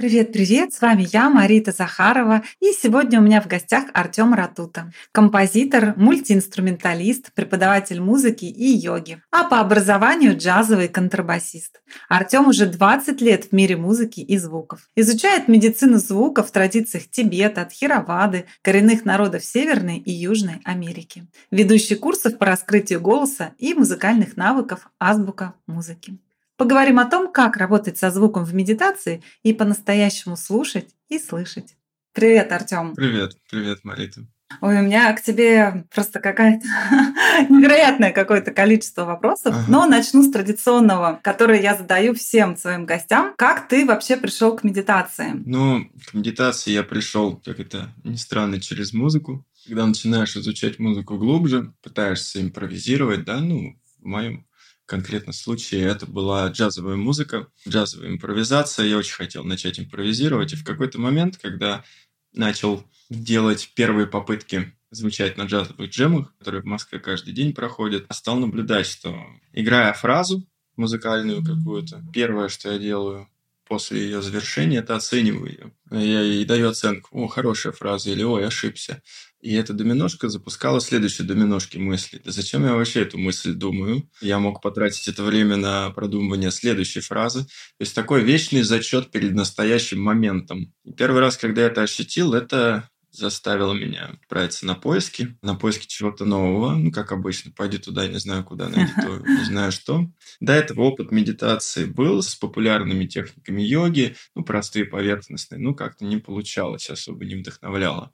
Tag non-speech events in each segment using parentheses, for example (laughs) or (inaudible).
Привет-привет, с вами я, Марита Захарова, и сегодня у меня в гостях Артем Ратута, композитор, мультиинструменталист, преподаватель музыки и йоги, а по образованию джазовый контрабасист. Артем уже 20 лет в мире музыки и звуков. Изучает медицину звука в традициях Тибета, Тхировады, коренных народов Северной и Южной Америки. Ведущий курсов по раскрытию голоса и музыкальных навыков азбука музыки. Поговорим о том, как работать со звуком в медитации и по-настоящему слушать и слышать. Привет, Артем. Привет, привет, Марита. Ой, у меня к тебе просто какая-то (laughs) невероятное какое-то количество вопросов. Ага. Но начну с традиционного, который я задаю всем своим гостям. Как ты вообще пришел к медитации? Ну, к медитации я пришел, как это ни странно, через музыку. Когда начинаешь изучать музыку глубже, пытаешься импровизировать, да, ну, в моем конкретно случае это была джазовая музыка, джазовая импровизация. Я очень хотел начать импровизировать. И в какой-то момент, когда начал делать первые попытки звучать на джазовых джемах, которые в Москве каждый день проходят, стал наблюдать, что играя фразу музыкальную какую-то, первое, что я делаю после ее завершения, это оцениваю ее. Я ей даю оценку, о, хорошая фраза, или ой, ошибся. И эта доминошка запускала следующие доминошки мысли. Да зачем я вообще эту мысль думаю? Я мог потратить это время на продумывание следующей фразы. То есть такой вечный зачет перед настоящим моментом. И первый раз, когда я это ощутил, это заставило меня отправиться на поиски, на поиски чего-то нового. Ну, как обычно, пойди туда, не знаю куда, найди то, (laughs) не знаю что. До этого опыт медитации был с популярными техниками йоги, ну, простые, поверхностные, ну, как-то не получалось, особо не вдохновляло.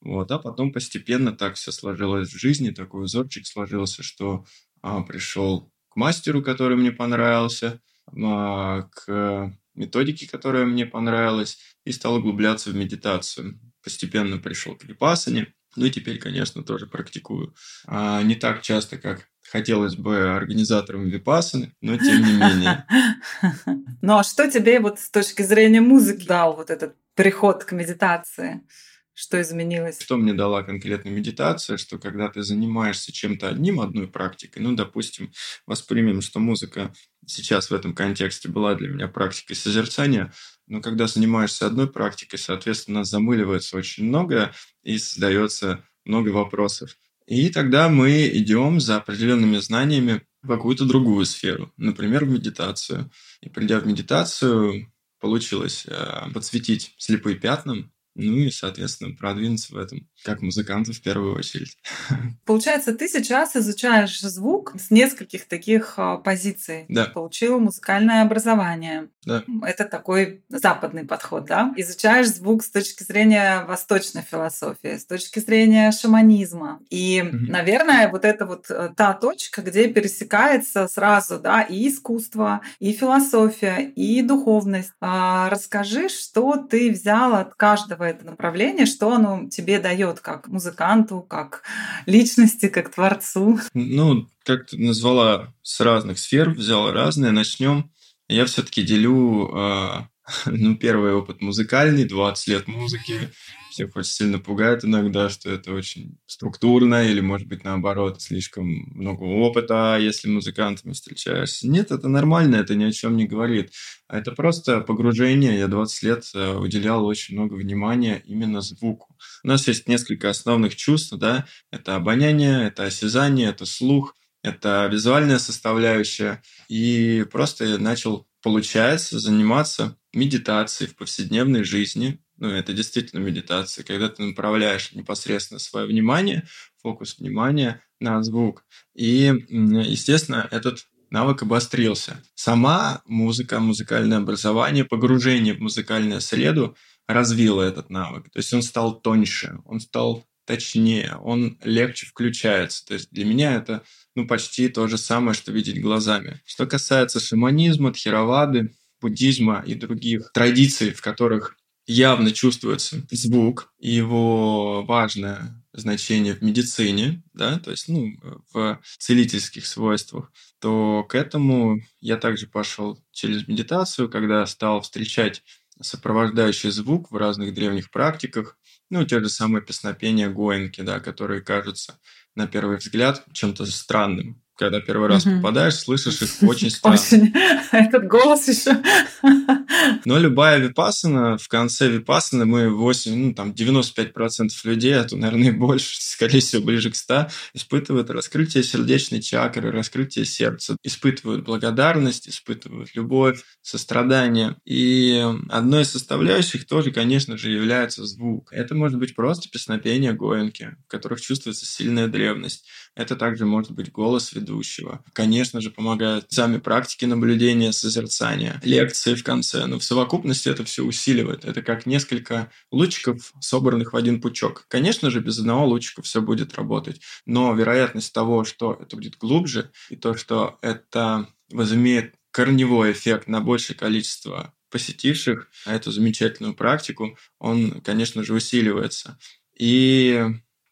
Вот, а потом постепенно так все сложилось в жизни, такой узорчик сложился, что а, пришел к мастеру, который мне понравился, а, к методике, которая мне понравилась, и стал углубляться в медитацию. Постепенно пришел к випасане, ну и теперь, конечно, тоже практикую. А, не так часто, как хотелось бы организаторам випасаны, но тем не менее. (laughs) Ну а что тебе вот с точки зрения музыки дал вот этот приход к медитации? Что изменилось? Что мне дала конкретно медитация, что когда ты занимаешься чем-то одним, одной практикой, ну, допустим, воспримем, что музыка сейчас в этом контексте была для меня практикой созерцания, но когда занимаешься одной практикой, соответственно, замыливается очень многое и создается много вопросов. И тогда мы идем за определенными знаниями в какую-то другую сферу, например, в медитацию. И придя в медитацию, получилось э, подсветить слепые пятна, ну и, соответственно, продвинуться в этом, как музыканту в первую очередь. (laughs) Получается, ты сейчас изучаешь звук с нескольких таких а, позиций. Да. Получил музыкальное образование. Да. Это такой западный подход, да? Изучаешь звук с точки зрения восточной философии, с точки зрения шаманизма. И, угу. наверное, вот это вот э, та точка, где пересекается сразу, да, и искусство, и философия, и духовность. А расскажи, что ты взял от каждого это направление, что оно тебе дает как музыканту, как личности, как творцу? Ну, как ты назвала, с разных сфер взяла разные. Начнем. Я все-таки делю, э, (laughs) ну, первый опыт музыкальный, 20 лет музыки, всех очень сильно пугает иногда, что это очень структурно или, может быть, наоборот, слишком много опыта, если музыкантами встречаешься. Нет, это нормально, это ни о чем не говорит. А это просто погружение. Я 20 лет э, уделял очень много внимания именно звуку. У нас есть несколько основных чувств, да, это обоняние, это осязание, это слух, это визуальная составляющая. И просто я начал, получается, заниматься медитацией в повседневной жизни, ну, это действительно медитация, когда ты направляешь непосредственно свое внимание, фокус внимания на звук. И, естественно, этот навык обострился. Сама музыка, музыкальное образование, погружение в музыкальную среду развило этот навык. То есть он стал тоньше, он стал точнее, он легче включается. То есть для меня это ну, почти то же самое, что видеть глазами. Что касается шаманизма, тхеравады, буддизма и других традиций, в которых явно чувствуется звук его важное значение в медицине, да, то есть ну, в целительских свойствах, то к этому я также пошел через медитацию, когда стал встречать сопровождающий звук в разных древних практиках, ну, те же самые песнопения Гоенки, да, которые кажутся на первый взгляд чем-то странным когда первый раз угу. попадаешь, слышишь их очень (laughs) странно. Очень. (laughs) Этот голос еще. (laughs) Но любая випасана, в конце випасаны мы 8, ну там 95% людей, а то, наверное, больше, скорее всего, ближе к 100, испытывают раскрытие сердечной чакры, раскрытие сердца, испытывают благодарность, испытывают любовь, сострадание. И одной из составляющих тоже, конечно же, является звук. Это может быть просто песнопение гоенки, в которых чувствуется сильная древность. Это также может быть голос ведущего. Конечно же, помогают сами практики наблюдения, созерцания, лекции в конце. Но в совокупности это все усиливает. Это как несколько лучиков, собранных в один пучок. Конечно же, без одного лучика все будет работать. Но вероятность того, что это будет глубже, и то, что это возымеет корневой эффект на большее количество посетивших эту замечательную практику, он, конечно же, усиливается. И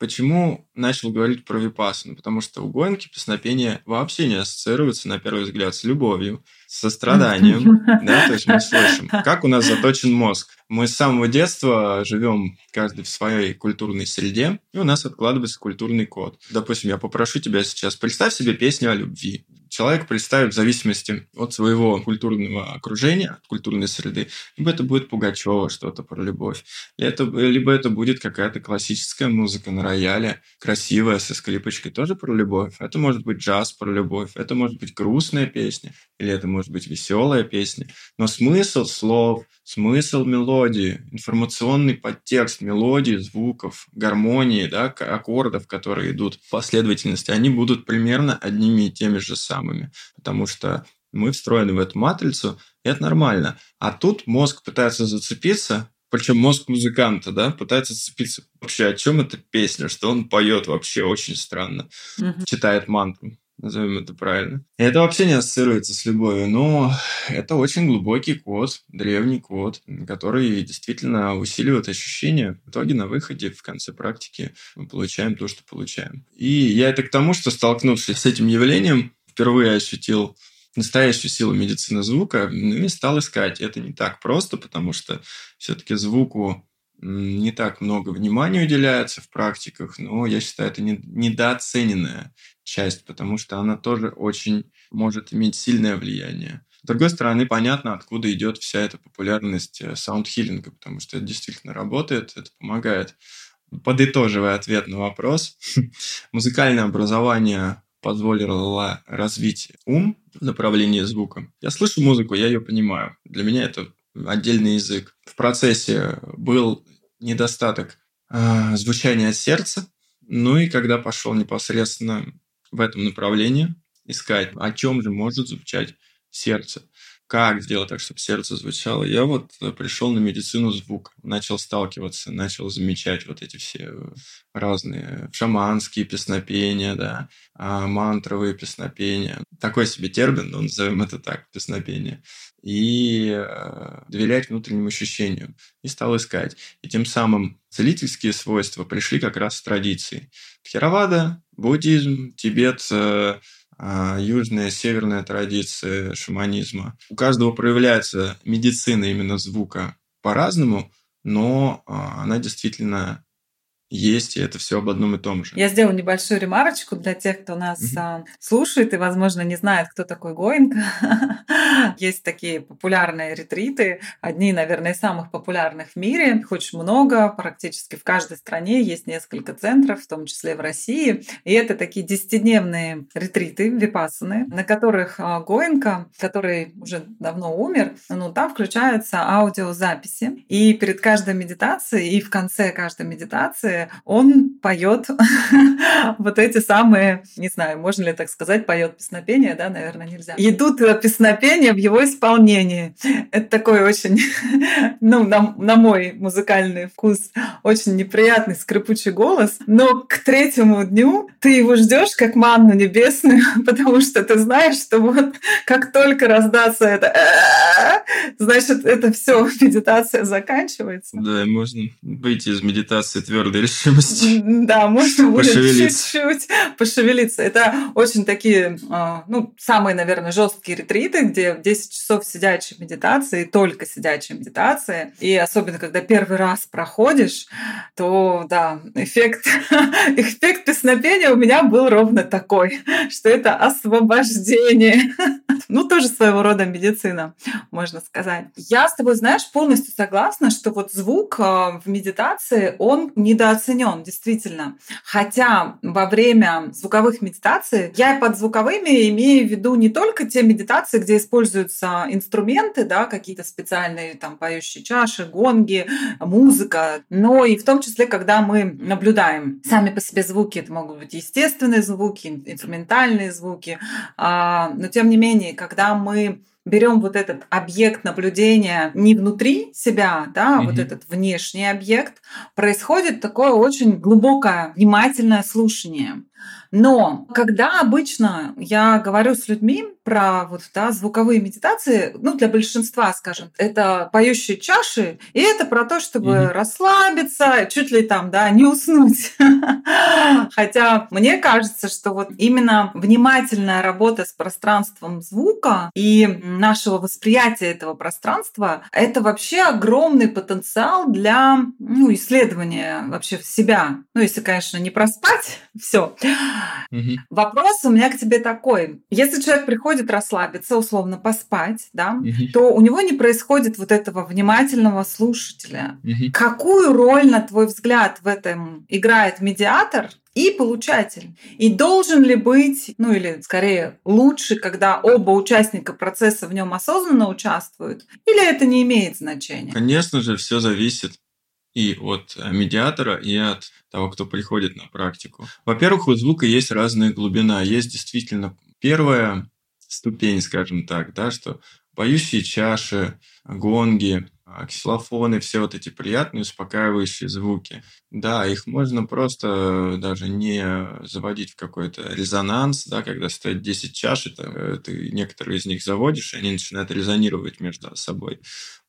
Почему начал говорить про випассану? Потому что у гонки песнопение вообще не ассоциируется, на первый взгляд, с любовью, со страданием. (laughs) Да? То есть мы слышим, как у нас заточен мозг. Мы с самого детства живем каждый в своей культурной среде, и у нас откладывается культурный код. Допустим, я попрошу тебя сейчас, представь себе песню о любви человек представит в зависимости от своего культурного окружения, от культурной среды. Либо это будет Пугачева что-то про любовь, либо это будет какая-то классическая музыка на рояле, красивая, со скрипочкой, тоже про любовь. Это может быть джаз про любовь, это может быть грустная песня, или это может быть веселая песня. Но смысл слов, смысл мелодии, информационный подтекст мелодии, звуков, гармонии, да, аккордов, которые идут в последовательности, они будут примерно одними и теми же самыми, потому что мы встроены в эту матрицу, и это нормально. А тут мозг пытается зацепиться, причем мозг музыканта, да, пытается зацепиться вообще, о чем эта песня, что он поет вообще очень странно, угу. читает мантру назовем это правильно. Это вообще не ассоциируется с любовью, но это очень глубокий код, древний код, который действительно усиливает ощущения. В итоге на выходе, в конце практики, мы получаем то, что получаем. И я это к тому, что столкнувшись с этим явлением, впервые ощутил настоящую силу медицины звука ну и стал искать. Это не так просто, потому что все-таки звуку не так много внимания уделяется в практиках, но я считаю, это недооцененная часть, потому что она тоже очень может иметь сильное влияние. С другой стороны, понятно, откуда идет вся эта популярность саундхиллинга, потому что это действительно работает, это помогает. Подытоживая ответ на вопрос, (laughs) музыкальное образование позволило развить ум в направлении звука. Я слышу музыку, я ее понимаю. Для меня это отдельный язык. В процессе был недостаток э, звучания сердца. Ну и когда пошел непосредственно в этом направлении, искать, о чем же может звучать сердце, как сделать так, чтобы сердце звучало. Я вот пришел на медицину звука, начал сталкиваться, начал замечать вот эти все разные шаманские песнопения, да, а, мантровые песнопения. Такой себе термин, но назовем это так, песнопение и э, доверять внутренним ощущениям. И стал искать. И тем самым целительские свойства пришли как раз с традиции. Тхеравада, буддизм, Тибет, э, э, южная, северная традиция шаманизма. У каждого проявляется медицина именно звука по-разному, но э, она действительно есть, и это все об одном и том же. Я сделаю небольшую ремарочку для тех, кто нас mm-hmm. слушает и, возможно, не знает, кто такой Гоинг. (laughs) есть такие популярные ретриты, одни, наверное, из самых популярных в мире. Их очень много, практически в каждой стране есть несколько центров, в том числе в России. И это такие десятидневные ретриты, випасаны, на которых а, Гоинка, который уже давно умер, ну, там включаются аудиозаписи. И перед каждой медитацией, и в конце каждой медитации медитации, он поет (laughs) вот эти самые, не знаю, можно ли так сказать, поет песнопение, да, наверное, нельзя. Идут песнопения в его исполнении. Это такой очень, (laughs) ну, на, на мой музыкальный вкус, очень неприятный скрипучий голос, но к третьему дню ты его ждешь как манну небесную, (laughs) потому что ты знаешь, что вот как только раздастся это, значит, это все медитация заканчивается. Да, можно выйти из медитации твердой решимости. Да, можно будет чуть-чуть пошевелиться. Это очень такие, а, ну, самые, наверное, жесткие ретриты, где 10 часов сидячей медитации, только сидячей медитации. И особенно, когда первый раз проходишь, то, да, эффект, (laughs) эффект песнопения у меня был ровно такой, что это освобождение. (laughs) Ну, тоже своего рода медицина, можно сказать. Я с тобой, знаешь, полностью согласна, что вот звук а, в медитации, он недооценен, действительно. Хотя во время звуковых медитаций я под звуковыми имею в виду не только те медитации, где используются инструменты, да, какие-то специальные там поющие чаши, гонги, музыка, но и в том числе, когда мы наблюдаем сами по себе звуки, это могут быть естественные звуки, инструментальные звуки, а, но тем не менее, когда мы берем вот этот объект наблюдения не внутри себя, да, mm-hmm. вот этот внешний объект, происходит такое очень глубокое, внимательное слушание. Но когда обычно я говорю с людьми про вот, да, звуковые медитации, ну, для большинства, скажем, это поющие чаши, и это про то, чтобы mm-hmm. расслабиться, чуть ли там, да, не уснуть. (laughs) Хотя мне кажется, что вот именно внимательная работа с пространством звука и нашего восприятия этого пространства, это вообще огромный потенциал для ну, исследования вообще себя. Ну, если, конечно, не проспать, (laughs) все. Угу. Вопрос у меня к тебе такой. Если человек приходит расслабиться, условно поспать, да, угу. то у него не происходит вот этого внимательного слушателя. Угу. Какую роль, на твой взгляд, в этом играет медиатор и получатель. И должен ли быть, ну или скорее лучше, когда оба участника процесса в нем осознанно участвуют, или это не имеет значения? Конечно же, все зависит и от э, медиатора, и от того, кто приходит на практику. Во-первых, у звука есть разная глубина. Есть действительно первая ступень, скажем так, да, что поющие чаши, гонги, ксилофоны, все вот эти приятные, успокаивающие звуки. Да, их можно просто даже не заводить в какой-то резонанс, да, когда стоит 10 чаш, это, ты некоторые из них заводишь, и они начинают резонировать между собой.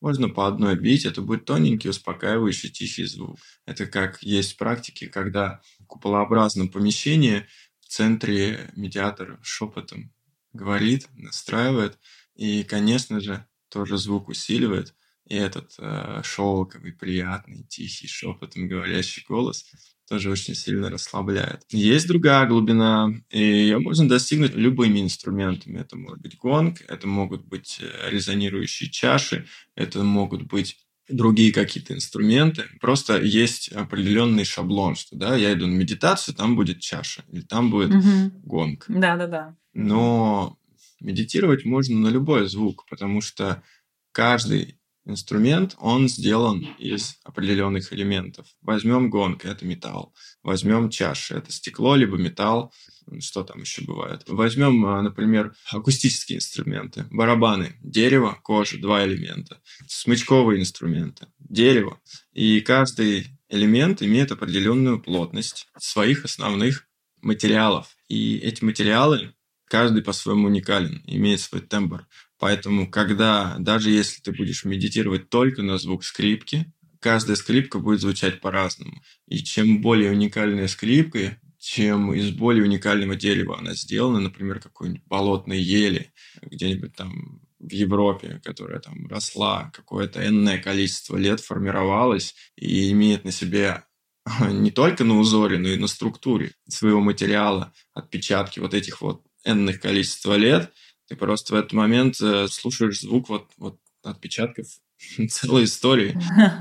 Можно по одной бить, это будет тоненький, успокаивающий, тихий звук. Это как есть практики, когда в куполообразном помещении в центре медиатор шепотом говорит, настраивает, и, конечно же, тоже звук усиливает – и этот э, шелковый, приятный, тихий, шепотом говорящий голос тоже очень сильно расслабляет. Есть другая глубина, и ее можно достигнуть любыми инструментами. Это может быть гонг, это могут быть э, резонирующие чаши, это могут быть другие какие-то инструменты. Просто есть определенный шаблон, что да, я иду на медитацию, там будет чаша, или там будет угу. гонг. Да, да, да. Но медитировать можно на любой звук, потому что каждый инструмент, он сделан из определенных элементов. Возьмем гонг, это металл. Возьмем чаши, это стекло, либо металл. Что там еще бывает? Возьмем, а, например, акустические инструменты. Барабаны, дерево, кожа, два элемента. Смычковые инструменты, дерево. И каждый элемент имеет определенную плотность своих основных материалов. И эти материалы, каждый по-своему уникален, имеет свой тембр. Поэтому, когда, даже если ты будешь медитировать только на звук скрипки, каждая скрипка будет звучать по-разному. И чем более уникальная скрипка, чем из более уникального дерева она сделана, например, какой-нибудь болотной ели, где-нибудь там в Европе, которая там росла какое-то энное количество лет, формировалась и имеет на себе (laughs) не только на узоре, но и на структуре своего материала отпечатки вот этих вот энных количества лет, ты просто в этот момент э, слушаешь звук вот, вот отпечатков (laughs) целой истории.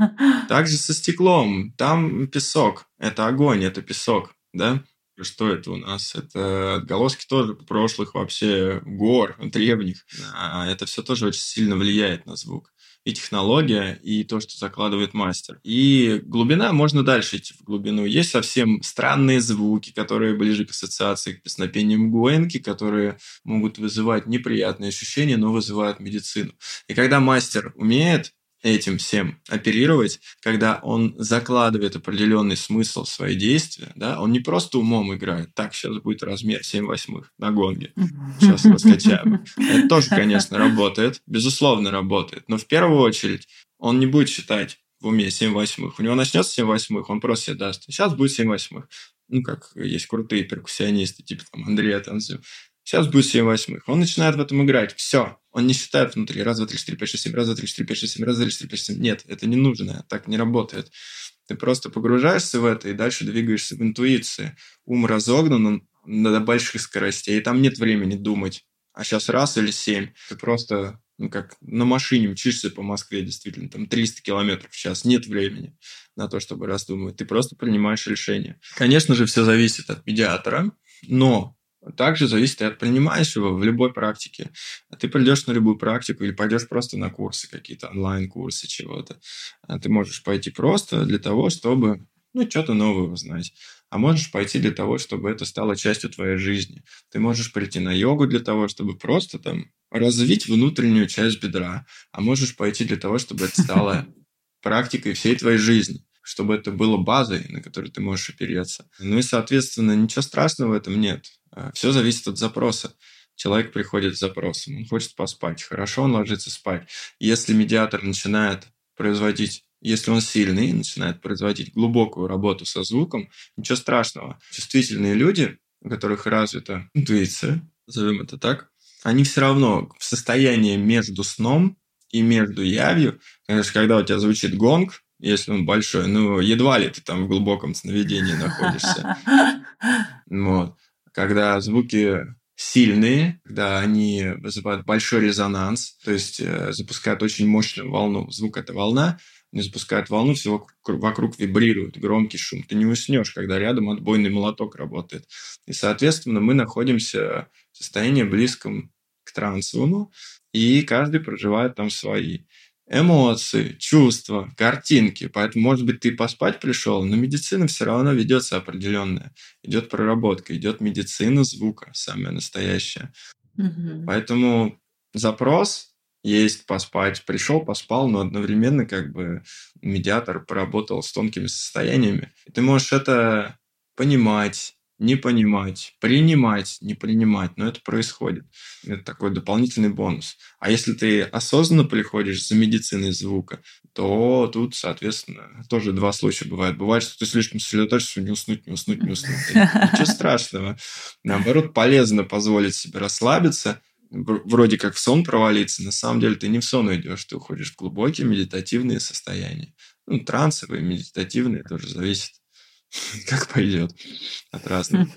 (laughs) Также со стеклом. Там песок. Это огонь, это песок, да? Что это у нас? Это отголоски тоже прошлых вообще гор, (laughs) древних. А это все тоже очень сильно влияет на звук. И технология, и то, что закладывает мастер. И глубина, можно дальше идти в глубину. Есть совсем странные звуки, которые ближе к ассоциации к песнопениям Гуэнки, которые могут вызывать неприятные ощущения, но вызывают медицину. И когда мастер умеет этим всем оперировать, когда он закладывает определенный смысл в свои действия, да, он не просто умом играет, так, сейчас будет размер 7 восьмых на гонге, сейчас раскачаем. Это тоже, (laughs) конечно, работает, безусловно, работает, но в первую очередь он не будет считать в уме 7 восьмых. У него начнется 7 восьмых, он просто себе даст. Сейчас будет 7 восьмых. Ну, как есть крутые перкуссионисты, типа там Андрея Танзю. Сейчас будет 7 восьмых. Он начинает в этом играть. Все. Он не считает внутри. Раз, два, три, четыре, пять, шесть, семь. Раз, два, три, четыре, пять, шесть, семь. Раз, два, три, четыре, пять, шесть, семь. Нет, это не нужно. Так не работает. Ты просто погружаешься в это и дальше двигаешься в интуиции. Ум разогнан он до больших скоростей. И там нет времени думать. А сейчас раз или семь. Ты просто ну, как на машине мчишься по Москве, действительно, там 300 километров в час, нет времени на то, чтобы раздумывать, ты просто принимаешь решение. Конечно же, все зависит от медиатора, но также зависит и от принимающего в любой практике. Ты придешь на любую практику или пойдешь просто на курсы какие-то, онлайн-курсы чего-то. А ты можешь пойти просто для того, чтобы ну, что-то новое узнать. А можешь пойти для того, чтобы это стало частью твоей жизни. Ты можешь прийти на йогу для того, чтобы просто там развить внутреннюю часть бедра. А можешь пойти для того, чтобы это стало (laughs) практикой всей твоей жизни чтобы это было базой, на которой ты можешь опереться. Ну и, соответственно, ничего страшного в этом нет. А, Все зависит от запроса. Человек приходит с запросом, он хочет поспать. Хорошо, он ложится спать. Если медиатор начинает производить если он сильный, начинает производить глубокую работу со звуком, ничего страшного. Чувствительные люди, у которых развита интуиция, назовем это так, они все равно в состоянии между сном и между явью, конечно, когда у тебя звучит гонг, если он большой, ну, едва ли ты там в глубоком сновидении находишься. (laughs) Вот когда звуки сильные, когда они вызывают большой резонанс, то есть э, запускают очень мощную волну. Звук – это волна, они запускают волну, все вокруг вибрирует, громкий шум. Ты не уснешь, когда рядом отбойный молоток работает. И, соответственно, мы находимся в состоянии близком к трансовому, и каждый проживает там свои эмоции, чувства, картинки. Поэтому, может быть, ты поспать пришел, но медицина все равно ведется определенная. Идет проработка, идет медицина звука, самая настоящая. Угу. Поэтому запрос есть поспать. Пришел, поспал, но одновременно как бы медиатор поработал с тонкими состояниями. И ты можешь это понимать, не понимать, принимать, не принимать, но это происходит. Это такой дополнительный бонус. А если ты осознанно приходишь за медициной звука, то тут, соответственно, тоже два случая бывает. Бывает, что ты слишком сосредоточишься, не уснуть, не уснуть, не уснуть. Ничего страшного. Наоборот, полезно позволить себе расслабиться, вроде как в сон провалиться, на самом деле ты не в сон идешь, ты уходишь в глубокие медитативные состояния. Ну, трансовые, медитативные, тоже зависит (laughs) как пойдет от разных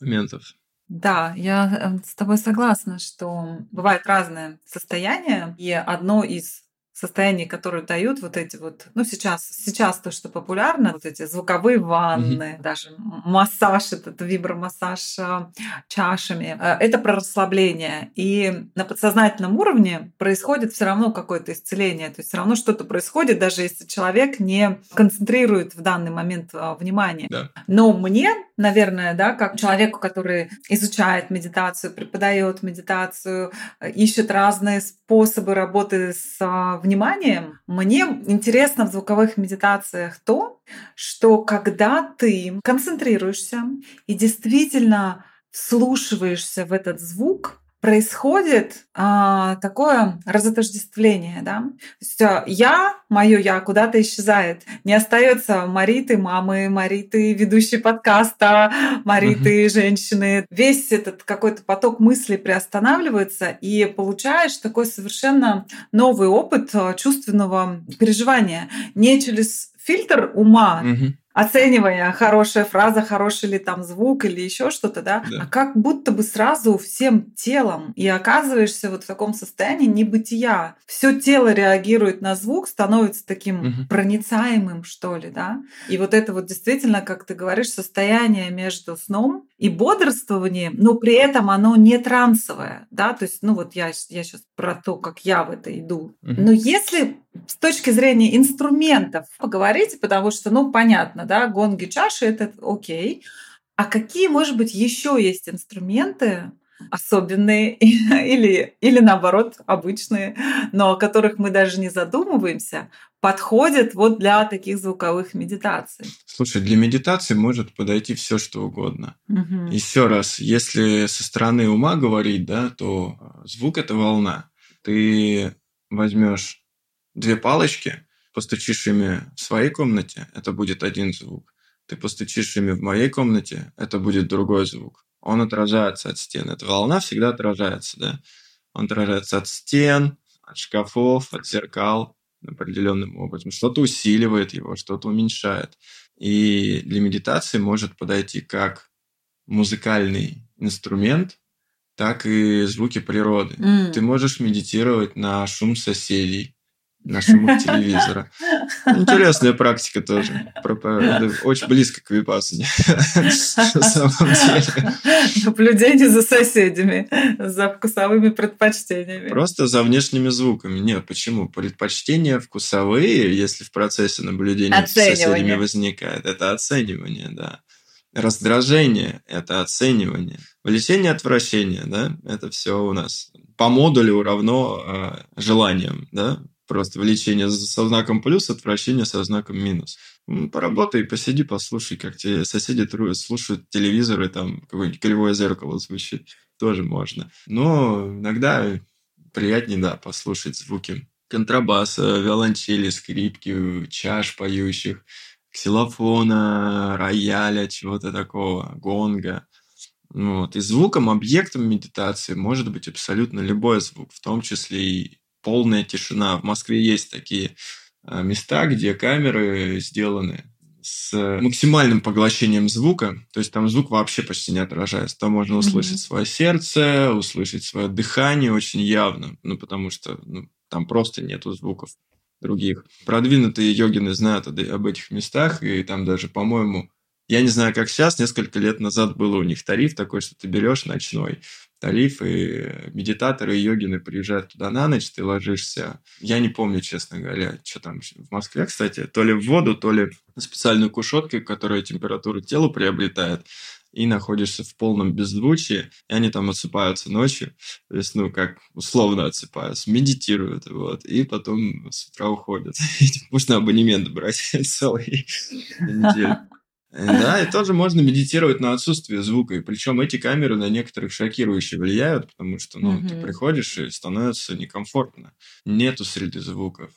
моментов. Да, я э, с тобой согласна, что бывают разные состояния, и одно из состояний, которые дают вот эти вот, ну сейчас, сейчас то, что популярно, вот эти звуковые ванны, mm-hmm. даже массаж, этот вибромассаж э, чашами, э, это про расслабление. И на подсознательном уровне происходит все равно какое-то исцеление, то есть все равно что-то происходит, даже если человек не концентрирует в данный момент э, внимание. Да. Но мне, наверное, да, как человеку, который изучает медитацию, преподает медитацию, ищет разные способы работы с вниманием, мне интересно в звуковых медитациях то, что когда ты концентрируешься и действительно вслушиваешься в этот звук, происходит а, такое разотождествление, да. То есть а, я, мое я куда-то исчезает. Не остается Мариты, мамы, Мариты, ведущей подкаста, Мариты, mm-hmm. женщины. Весь этот какой-то поток мыслей приостанавливается, и получаешь такой совершенно новый опыт а, чувственного переживания. Не через фильтр ума, mm-hmm оценивая хорошая фраза, хороший ли там звук или еще что-то, да? да, а как будто бы сразу всем телом и оказываешься вот в таком состоянии небытия. Все тело реагирует на звук, становится таким угу. проницаемым, что ли, да? И вот это вот действительно, как ты говоришь, состояние между сном и бодрствование, но при этом оно не трансовое, да, то есть, ну вот я, я сейчас про то, как я в это иду. Угу. Но если с точки зрения инструментов поговорить, потому что, ну, понятно, да, гонги чаши это окей, а какие, может быть, еще есть инструменты, особенные (laughs) или, или наоборот обычные, но о которых мы даже не задумываемся, подходят вот для таких звуковых медитаций? Слушай, для медитации может подойти все что угодно. Угу. Еще раз, если со стороны ума говорить, да, то звук это волна. Ты возьмешь две палочки, постучишь ими в своей комнате, это будет один звук. Ты постучишь ими в моей комнате, это будет другой звук он отражается от стен. Эта волна всегда отражается, да. Он отражается от стен, от шкафов, от зеркал определенным образом. Что-то усиливает его, что-то уменьшает. И для медитации может подойти как музыкальный инструмент, так и звуки природы. Mm. Ты можешь медитировать на шум соседей, на шумах телевизора. Интересная практика тоже. Очень близко к випассане. На самом деле. Наблюдение за соседями, за вкусовыми предпочтениями. Просто за внешними звуками. Нет, почему? Предпочтения вкусовые, если в процессе наблюдения за соседями возникает, это оценивание, да. Раздражение – это оценивание. Влечение, отвращение, да, это все у нас по модулю равно э, желаниям, да, Просто влечение со знаком плюс, отвращение со знаком минус. Поработай, посиди, послушай, как тебе соседи слушают телевизор, и там какое-нибудь кривое зеркало звучит. Тоже можно. Но иногда приятнее, да, послушать звуки контрабаса, виолончели, скрипки, чаш поющих, ксилофона, рояля, чего-то такого, гонга. Вот. И звуком, объектом медитации может быть абсолютно любой звук, в том числе и полная тишина. В Москве есть такие а, места, где камеры сделаны с максимальным поглощением звука, то есть там звук вообще почти не отражается. Там можно услышать mm-hmm. свое сердце, услышать свое дыхание очень явно, ну потому что ну, там просто нету звуков других. Продвинутые йогины знают об этих местах, и там даже, по-моему, я не знаю, как сейчас, несколько лет назад было у них тариф такой, что ты берешь ночной тариф, и медитаторы йогины приезжают туда на ночь, ты ложишься. Я не помню, честно говоря, что там в Москве, кстати, то ли в воду, то ли специальную кушетку, которая температуру тела приобретает, и находишься в полном беззвучии, и они там отсыпаются ночью, то есть, ну, как условно отсыпаются, медитируют, вот, и потом с утра уходят. (laughs) Можно абонемент брать (laughs) целый неделю. Да, и тоже можно медитировать на отсутствие звука. И причем эти камеры на некоторых шокирующе влияют, потому что ну, угу. ты приходишь и становится некомфортно. Нету среды звуков.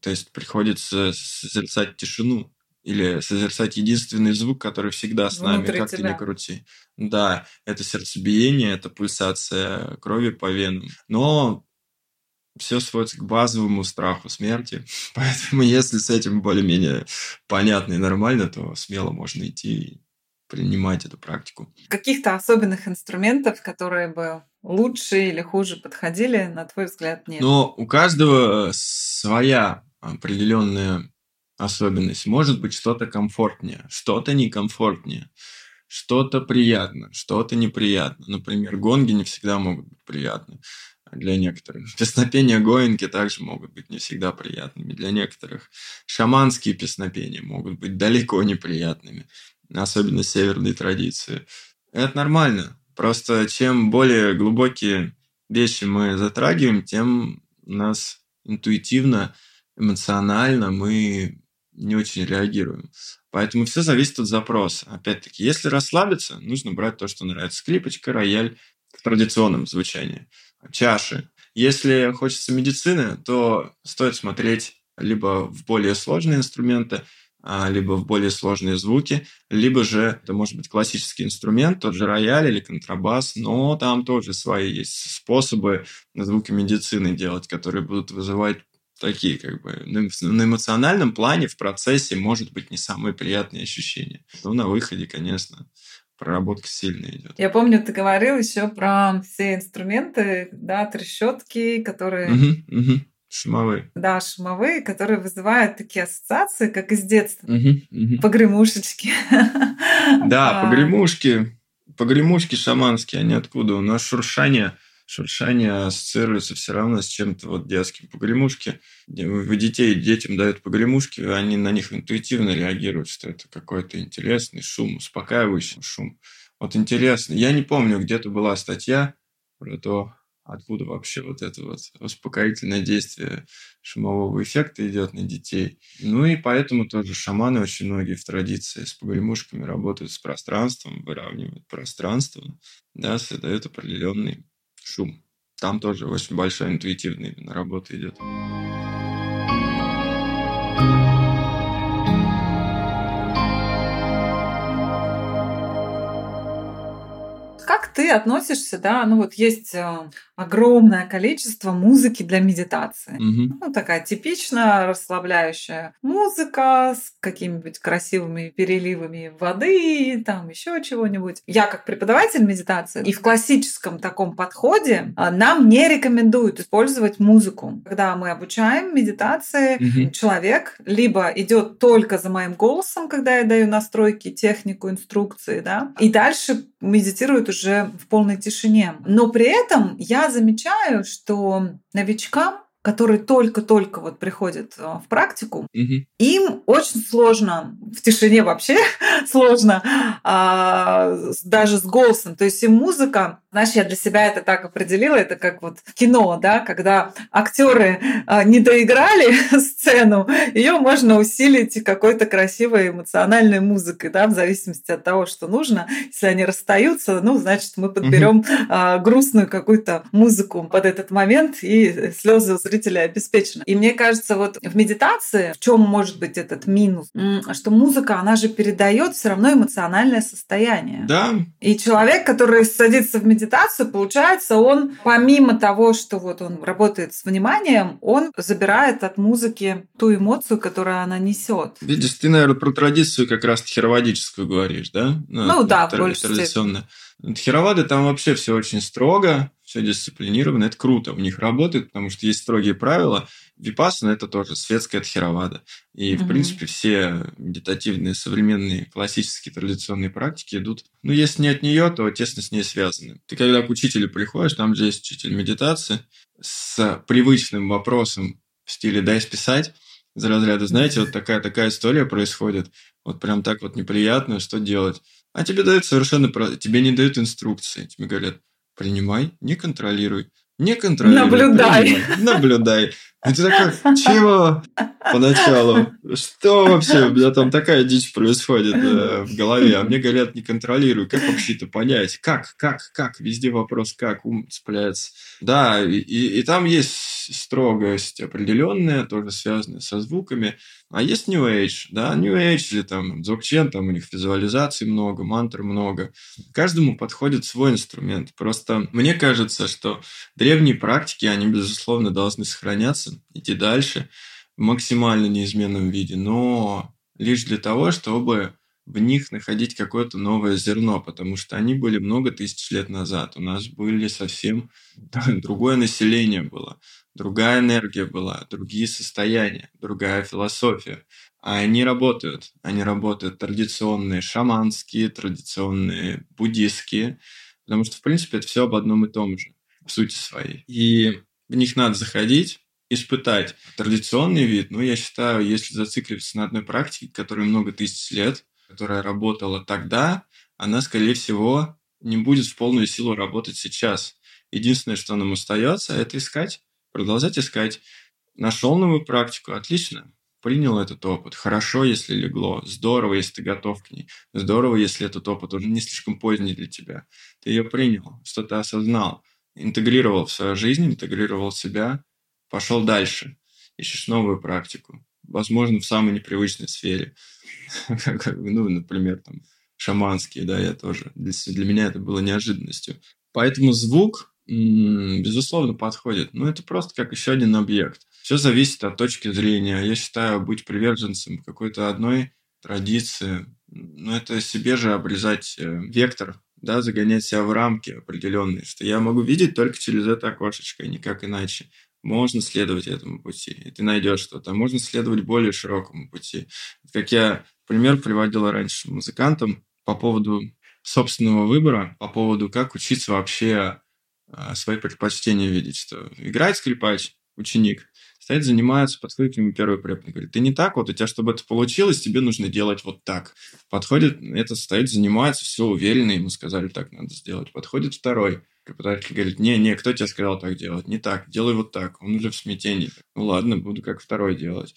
То есть приходится созерцать тишину или созерцать единственный звук, который всегда с нами, Внутри как тебя. ты ни крути. Да, это сердцебиение, это пульсация крови по венам. Но все сводится к базовому страху смерти. (laughs) Поэтому если с этим более-менее понятно и нормально, то смело можно идти и принимать эту практику. Каких-то особенных инструментов, которые бы лучше или хуже подходили, на твой взгляд, нет? Но у каждого своя определенная особенность. Может быть, что-то комфортнее, что-то некомфортнее, что-то приятно, что-то неприятно. Например, гонги не всегда могут быть приятны для некоторых. (laughs) Песнопения гоинки также могут быть не всегда приятными для некоторых. Шаманские песнопения могут быть далеко неприятными, особенно северной традиции. Это нормально. Просто чем более глубокие вещи мы затрагиваем, тем нас интуитивно, эмоционально мы не очень реагируем. Поэтому все зависит от запроса. Опять-таки, если расслабиться, нужно брать то, что нравится. Скрипочка, рояль в традиционном звучании чаши. Если хочется медицины, то стоит смотреть либо в более сложные инструменты, а, либо в более сложные звуки, либо же это может быть классический инструмент, тот же рояль или контрабас, но там тоже свои есть способы звуки медицины делать, которые будут вызывать такие как бы на эмоциональном плане в процессе может быть не самые приятные ощущения. Но на выходе, конечно, проработка сильная идет. Я помню, ты говорил еще про все инструменты, да, трещотки, которые... Угу, угу. Шумовые. Да, шумовые, которые вызывают такие ассоциации, как из детства. Угу, угу. Погремушечки. Да, (laughs) а. погремушки, Погремушки шаманские, они откуда? У нас шуршание – шуршание ассоциируется все равно с чем-то вот детским. Погремушки, вы детей, детям дают погремушки, они на них интуитивно реагируют, что это какой-то интересный шум, успокаивающий шум. Вот интересно. Я не помню, где-то была статья про то, откуда вообще вот это вот успокоительное действие шумового эффекта идет на детей. Ну и поэтому тоже шаманы очень многие в традиции с погремушками работают с пространством, выравнивают пространство, да, создают определенный шум. Там тоже очень большая интуитивная именно работа идет. Как ты относишься, да, ну вот есть э, огромное количество музыки для медитации. Угу. Ну, такая типичная расслабляющая музыка с какими-нибудь красивыми переливами воды, там еще чего-нибудь. Я как преподаватель медитации и в классическом таком подходе а, нам не рекомендуют использовать музыку. Когда мы обучаем медитации, угу. человек либо идет только за моим голосом, когда я даю настройки, технику, инструкции, да, и дальше медитирует уже в полной тишине. Но при этом я замечаю, что новичкам которые только-только вот приходят э, в практику, угу. им очень сложно, в тишине вообще (laughs) сложно, а, даже с голосом. То есть им музыка, знаешь, я для себя это так определила, это как вот кино, да, когда актеры а, не доиграли (laughs) сцену, ее можно усилить какой-то красивой эмоциональной музыкой, да, в зависимости от того, что нужно. Если они расстаются, ну, значит, мы подберем угу. а, грустную какую-то музыку под этот момент, и слезы зрителя обеспечено. И мне кажется, вот в медитации, в чем может быть этот минус, что музыка, она же передает все равно эмоциональное состояние. Да. И человек, который садится в медитацию, получается, он помимо того, что вот он работает с вниманием, он забирает от музыки ту эмоцию, которую она несет. Видишь, ты, наверное, про традицию как раз хировадическую говоришь, да? Ну, ну да, больше традиционно. Хировады там вообще все очень строго, все дисциплинировано, это круто. У них работает, потому что есть строгие правила. Випассана – это тоже светская тхеравада. И, в принципе, все медитативные, современные, классические, традиционные практики идут, ну, если не от нее, то тесно с ней связаны. Ты когда к учителю приходишь, там же есть учитель медитации с привычным вопросом в стиле «дай списать», за разряда, знаете, вот такая-такая история происходит, вот прям так вот неприятно, что делать? А тебе дают совершенно... Тебе не дают инструкции. Тебе говорят, принимай, не контролируй. Не контролируй. Наблюдай. Принимай, наблюдай. И ты такой, чего? Поначалу. Что вообще? У меня там такая дичь происходит э, в голове. А мне говорят, не контролируй. Как вообще это понять? Как? Как? Как? Везде вопрос как. Ум цепляется. Да, и, и там есть строгость определенная, тоже связанная со звуками. А есть New Age, да, New Age или там Dzogchen, там у них визуализаций много, мантр много. Каждому подходит свой инструмент. Просто мне кажется, что древние практики, они, безусловно, должны сохраняться, идти дальше в максимально неизменном виде, но лишь для того, чтобы в них находить какое-то новое зерно, потому что они были много тысяч лет назад. У нас были совсем (laughs) другое население было другая энергия была, другие состояния, другая философия. А они работают. Они работают традиционные шаманские, традиционные буддистские, потому что, в принципе, это все об одном и том же, в сути своей. И в них надо заходить, испытать традиционный вид. Ну, я считаю, если зацикливаться на одной практике, которая много тысяч лет, которая работала тогда, она, скорее всего, не будет в полную силу работать сейчас. Единственное, что нам остается, это искать продолжать искать. Нашел новую практику, отлично. Принял этот опыт. Хорошо, если легло. Здорово, если ты готов к ней. Здорово, если этот опыт уже не слишком поздний для тебя. Ты ее принял, что-то осознал, интегрировал в свою жизнь, интегрировал себя, пошел дальше. Ищешь новую практику. Возможно, в самой непривычной сфере. (laughs) ну, например, там, шаманские, да, я тоже. Для меня это было неожиданностью. Поэтому звук безусловно, подходит. Но это просто как еще один объект. Все зависит от точки зрения. Я считаю, быть приверженцем какой-то одной традиции, ну, это себе же обрезать э, вектор, да, загонять себя в рамки определенные, что я могу видеть только через это окошечко, и никак иначе. Можно следовать этому пути, и ты найдешь что-то. Можно следовать более широкому пути. Как я пример приводил раньше музыкантам по поводу собственного выбора по поводу, как учиться вообще а, свои предпочтения видеть. Что играет скрипач, ученик, стоит, занимается, подходит к нему первый препод, говорит, ты не так, вот у тебя, чтобы это получилось, тебе нужно делать вот так. Подходит, это стоит, занимается, все уверенно, ему сказали, так надо сделать. Подходит второй, преподаватель говорит, не, не, кто тебе сказал так делать? Не так, делай вот так. Он уже в смятении. Ну ладно, буду как второй делать.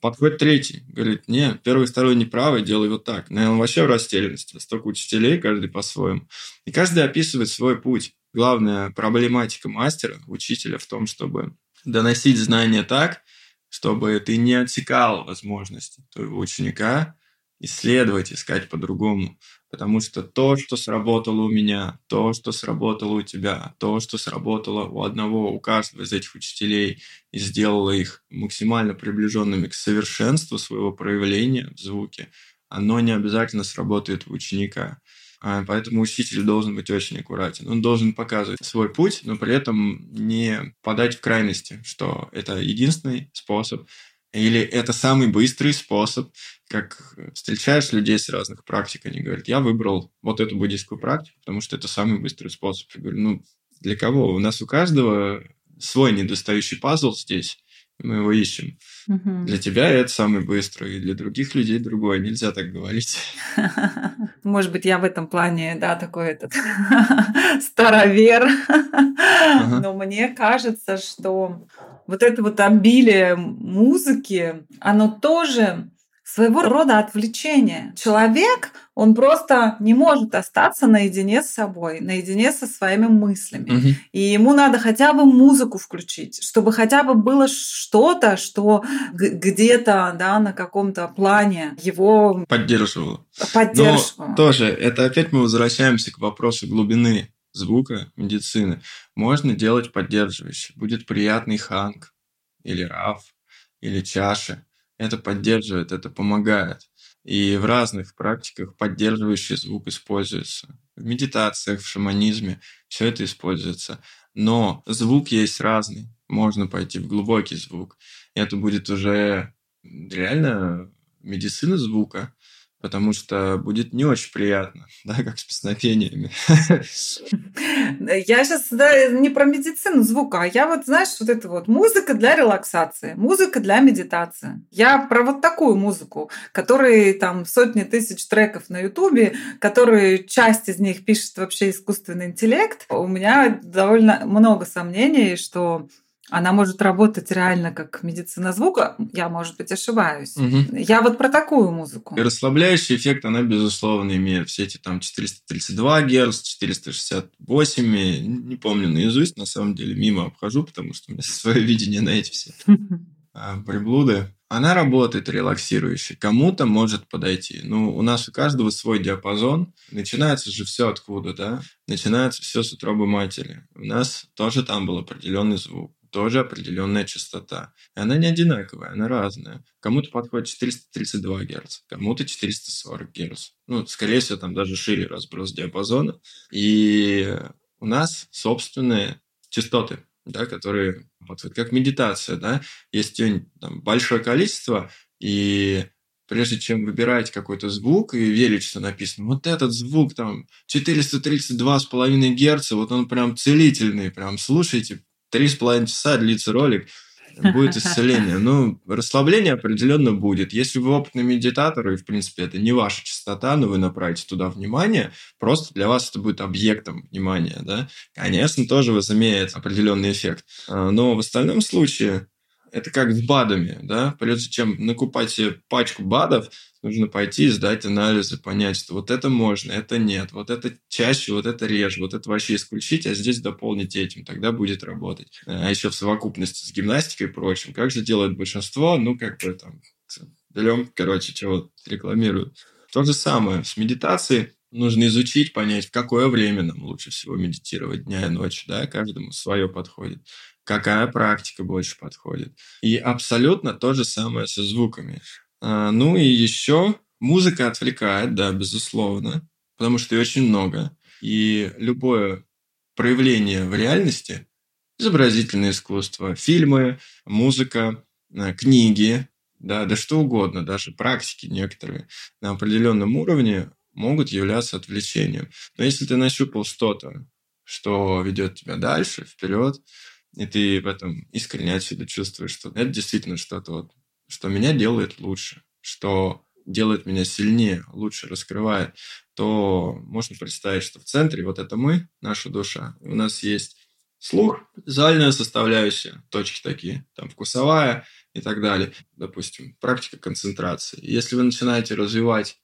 Подходит третий, говорит, не, первый, второй неправый, делай вот так. Наверное, вообще в растерянности. Столько учителей, каждый по-своему. И каждый описывает свой путь. Главная проблематика мастера, учителя в том, чтобы доносить знания так, чтобы ты не отсекал возможности твоего ученика исследовать, искать по-другому. Потому что то, что сработало у меня, то, что сработало у тебя, то, что сработало у одного, у каждого из этих учителей и сделало их максимально приближенными к совершенству своего проявления в звуке, оно не обязательно сработает у ученика. А, поэтому учитель должен быть очень аккуратен. Он должен показывать свой путь, но при этом не подать в крайности, что это единственный способ, или это самый быстрый способ, как встречаешь людей с разных практик, они говорят, я выбрал вот эту буддийскую практику, потому что это самый быстрый способ. Я говорю, ну, для кого? У нас у каждого свой недостающий пазл здесь, мы его ищем. Угу. Для тебя это самый быстрый, и для других людей другой. Нельзя так говорить. (laughs) Может быть, я в этом плане, да, такой этот (laughs) старовер. Но мне кажется, что вот это вот обилие музыки, оно тоже своего рода отвлечение. Человек, он просто не может остаться наедине с собой, наедине со своими мыслями. Угу. И ему надо хотя бы музыку включить, чтобы хотя бы было что-то, что где-то да, на каком-то плане его поддерживало. поддерживало. Но тоже, это опять мы возвращаемся к вопросу глубины звука медицины. Можно делать поддерживающий. Будет приятный ханг или раф или чаша это поддерживает, это помогает. И в разных практиках поддерживающий звук используется. В медитациях, в шаманизме все это используется. Но звук есть разный. Можно пойти в глубокий звук. Это будет уже реально медицина звука потому что будет не очень приятно, (laughs) да, как с песнопениями. Я сейчас да, не про медицину звука, а я вот, знаешь, вот это вот музыка для релаксации, музыка для медитации. Я про вот такую музыку, которые там сотни тысяч треков на Ютубе, которые часть из них пишет вообще искусственный интеллект. У меня довольно много сомнений, что она может работать реально как медицина звука. Я, может быть, ошибаюсь. Угу. Я вот про такую музыку. И расслабляющий эффект она, безусловно, имеет. Все эти там 432 Гц, 468, не помню наизусть, на самом деле, мимо обхожу, потому что у меня (laughs) свое видение на эти все (laughs) а, приблуды. Она работает релаксирующе. Кому-то может подойти. Ну, у нас у каждого свой диапазон. Начинается же все откуда, да? Начинается все с утробы матери. У нас тоже там был определенный звук тоже определенная частота. И она не одинаковая, она разная. Кому-то подходит 432 Гц, кому-то 440 Гц. Ну, скорее всего, там даже шире разброс диапазона. И у нас собственные частоты, да, которые вот как медитация, да, есть там, большое количество, и прежде чем выбирать какой-то звук и верить, что написано, вот этот звук там 432,5 Гц, вот он прям целительный, прям слушайте, три с половиной часа длится ролик, будет исцеление. Ну, расслабление определенно будет. Если вы опытный медитатор, и, в принципе, это не ваша частота, но вы направите туда внимание, просто для вас это будет объектом внимания, да, конечно, тоже возымеет определенный эффект. А, но в остальном случае это как с БАДами, да, прежде чем накупать себе пачку БАДов, нужно пойти и сдать анализы, понять, что вот это можно, это нет, вот это чаще, вот это реже, вот это вообще исключить, а здесь дополнить этим, тогда будет работать. А еще в совокупности с гимнастикой и прочим. Как же делает большинство? Ну, как бы там, берем, короче, чего рекламируют. То же самое с медитацией. Нужно изучить, понять, в какое время нам лучше всего медитировать, дня и ночи, да, каждому свое подходит какая практика больше подходит. И абсолютно то же самое со звуками. А, ну и еще музыка отвлекает, да, безусловно, потому что ее очень много. И любое проявление в реальности, изобразительное искусство, фильмы, музыка, а, книги, да, да что угодно, даже практики некоторые на определенном уровне могут являться отвлечением. Но если ты нащупал что-то, что ведет тебя дальше, вперед, и ты в этом искренне отсюда чувствуешь, что это действительно что-то, вот, что меня делает лучше, что делает меня сильнее, лучше раскрывает, то можно представить, что в центре вот это мы, наша душа. У нас есть слух, визуальная составляющая, точки такие, там вкусовая и так далее. Допустим, практика концентрации. Если вы начинаете развивать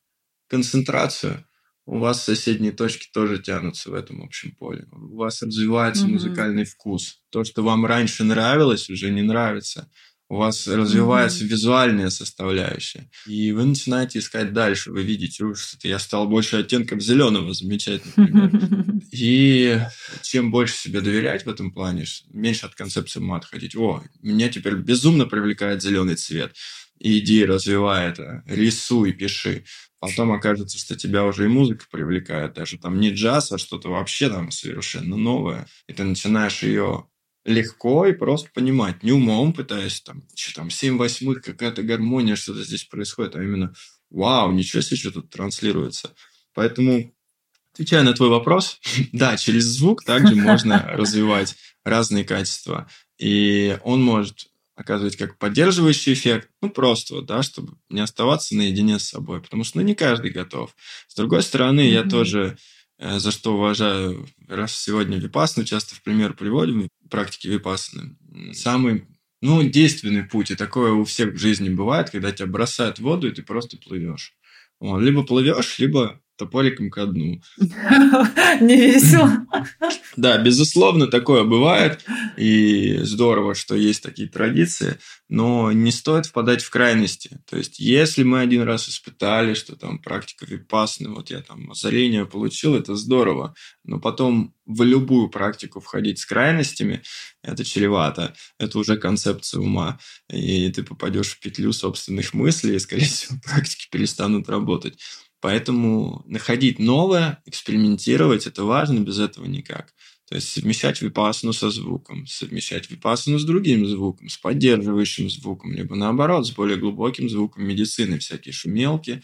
концентрацию, у вас соседние точки тоже тянутся в этом общем поле. У вас развивается mm-hmm. музыкальный вкус. То, что вам раньше нравилось, уже не нравится у вас развивается mm-hmm. визуальная составляющая, и вы начинаете искать дальше. Вы видите, что я стал больше оттенком зеленого, замечательно. (laughs) И чем больше себе доверять в этом плане, меньше от концепции ума отходить. О, меня теперь безумно привлекает зеленый цвет. Иди, развивай это, рисуй, пиши. Потом окажется, что тебя уже и музыка привлекает, даже там не джаз, а что-то вообще там совершенно новое. И ты начинаешь ее легко и просто понимать, не умом пытаясь там, что там, 7 восьмых, какая-то гармония, что-то здесь происходит, а именно, вау, ничего себе, что тут транслируется. Поэтому, отвечая на твой вопрос, (laughs) да, через звук также можно (laughs) развивать разные качества. И он может оказывать как поддерживающий эффект, ну, просто вот, да, чтобы не оставаться наедине с собой, потому что, ну, не каждый готов. С другой стороны, mm-hmm. я тоже Э, за что уважаю, раз сегодня Випасну часто в пример приводим, практики Випасны. Самый ну, действенный путь, и такое у всех в жизни бывает, когда тебя бросают в воду, и ты просто плывешь. Вот. Либо плывешь, либо топориком ко дну. (laughs) Не весело. Да, безусловно, такое бывает. И здорово, что есть такие традиции. Но не стоит впадать в крайности. То есть, если мы один раз испытали, что там практика випасны, вот я там озарение получил, это здорово. Но потом в любую практику входить с крайностями, это чревато. Это уже концепция ума. И ты попадешь в петлю собственных мыслей, и, скорее всего, (laughs) практики перестанут работать. Поэтому находить новое, экспериментировать – это важно, без этого никак. То есть совмещать випасану со звуком, совмещать випасану с другим звуком, с поддерживающим звуком, либо наоборот, с более глубоким звуком медицины, всякие шумелки,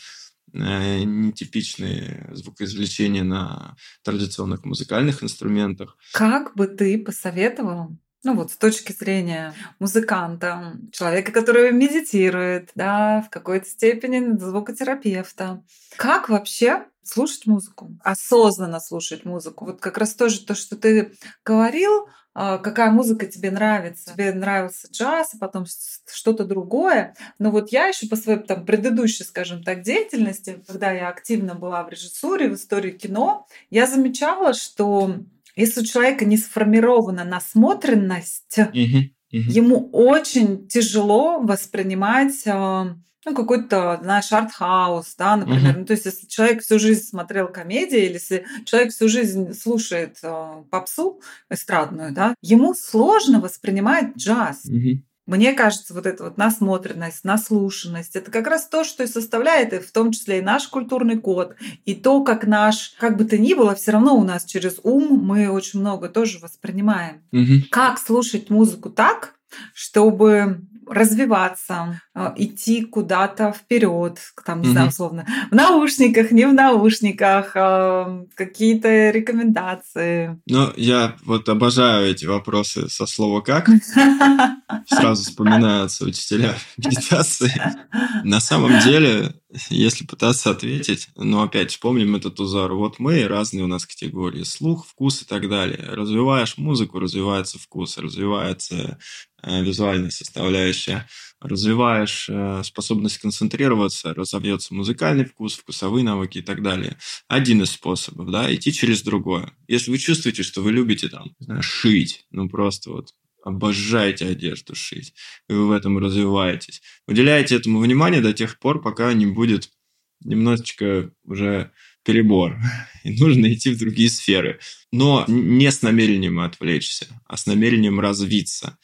э, нетипичные звукоизвлечения на традиционных музыкальных инструментах. Как бы ты посоветовал ну вот с точки зрения музыканта, человека, который медитирует, да, в какой-то степени звукотерапевта. Как вообще слушать музыку? Осознанно слушать музыку. Вот как раз тоже то, что ты говорил, а, какая музыка тебе нравится. Тебе нравился джаз, а потом что-то другое. Но вот я еще по своей там, предыдущей, скажем так, деятельности, когда я активно была в режиссуре, в истории кино, я замечала, что если у человека не сформирована насмотренность, угу, угу. ему очень тяжело воспринимать а, ну, какой-то, знаешь, артхаус, да, например. Uh-huh. Ну, то есть, если человек всю жизнь смотрел комедии, или если человек всю жизнь слушает э, попсу эстрадную, да, ему сложно воспринимать джаз. Uh-huh. Мне кажется, вот эта вот насмотренность, наслушанность, это как раз то, что и составляет, и в том числе и наш культурный код, и то, как наш, как бы то ни было, все равно у нас через ум мы очень много тоже воспринимаем. Угу. Как слушать музыку так, чтобы развиваться, а, идти куда-то вперед, там, не mm знаю, условно, в наушниках, не в наушниках, а, какие-то рекомендации. Ну, я вот обожаю эти вопросы со слова «как». Сразу вспоминаются учителя (laughs) медитации. На самом деле, если пытаться ответить, ну, опять вспомним этот узор. Вот мы, разные у нас категории. Слух, вкус и так далее. Развиваешь музыку, развивается вкус, развивается э, визуальная составляющая. Развиваешь э, способность концентрироваться, разовьется музыкальный вкус, вкусовые навыки и так далее. Один из способов, да, идти через другое. Если вы чувствуете, что вы любите там, шить, ну, просто вот обожаете одежду шить, и вы в этом развиваетесь. Уделяйте этому внимание до тех пор, пока не будет немножечко уже перебор, (laughs) и нужно идти в другие сферы. Но не с намерением отвлечься, а с намерением развиться.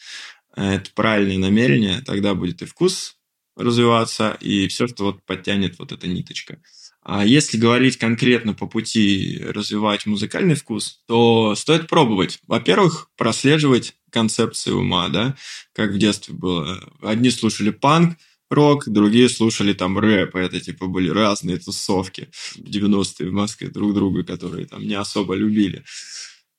Это правильное намерение, тогда будет и вкус развиваться, и все, что вот подтянет вот эта ниточка. А если говорить конкретно по пути развивать музыкальный вкус, то стоит пробовать. Во-первых, прослеживать концепции ума, да, как в детстве было. Одни слушали панк, рок, другие слушали там рэп. Это типа были разные тусовки в 90-е в Москве друг друга, которые там не особо любили.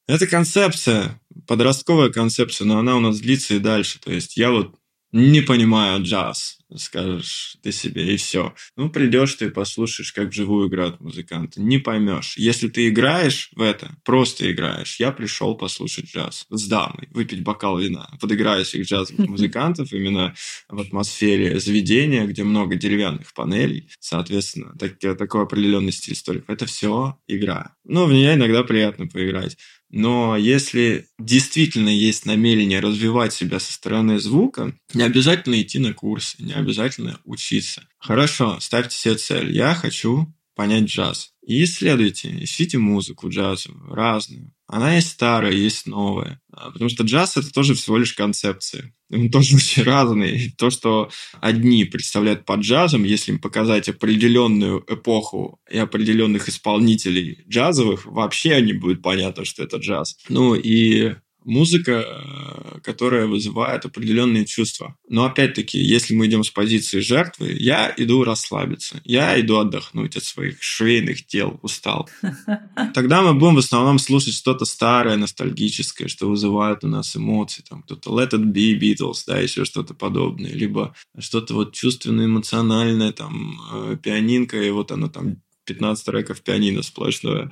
Это концепция, подростковая концепция, но она у нас длится и дальше. То есть я вот не понимаю джаз, скажешь ты себе, и все. Ну, придешь ты послушаешь, как вживую играют музыканты. Не поймешь. Если ты играешь в это, просто играешь. Я пришел послушать джаз с дамой, выпить бокал вина, подыграть их джазовых музыкантов (laughs) именно в атмосфере заведения, где много деревянных панелей, соответственно, так, такой определенный стиль столиков. Это все игра. Ну, в нее иногда приятно поиграть. Но если действительно есть намерение развивать себя со стороны звука, не обязательно идти на курсы, не обязательно учиться. Хорошо, ставьте себе цель. Я хочу понять джаз. И исследуйте, ищите музыку джазовую, разную. Она есть старая, есть новая. А, потому что джаз — это тоже всего лишь концепция. (laughs) Он тоже очень разный. То, что одни представляют под джазом, если им показать определенную эпоху и определенных исполнителей джазовых, вообще не будет понятно, что это джаз. Ну и музыка, э, которая вызывает определенные чувства. Но опять-таки, если мы идем с позиции жертвы, я иду расслабиться, я иду отдохнуть от своих швейных дел, устал. (laughs) Тогда мы будем в основном слушать что-то старое, ностальгическое, что вызывает у нас эмоции. Там кто-то Let It Be Beatles, да, еще что-то подобное. Либо что-то вот чувственно-эмоциональное, там, э, пианинка, и вот оно там 15 треков пианино сплошное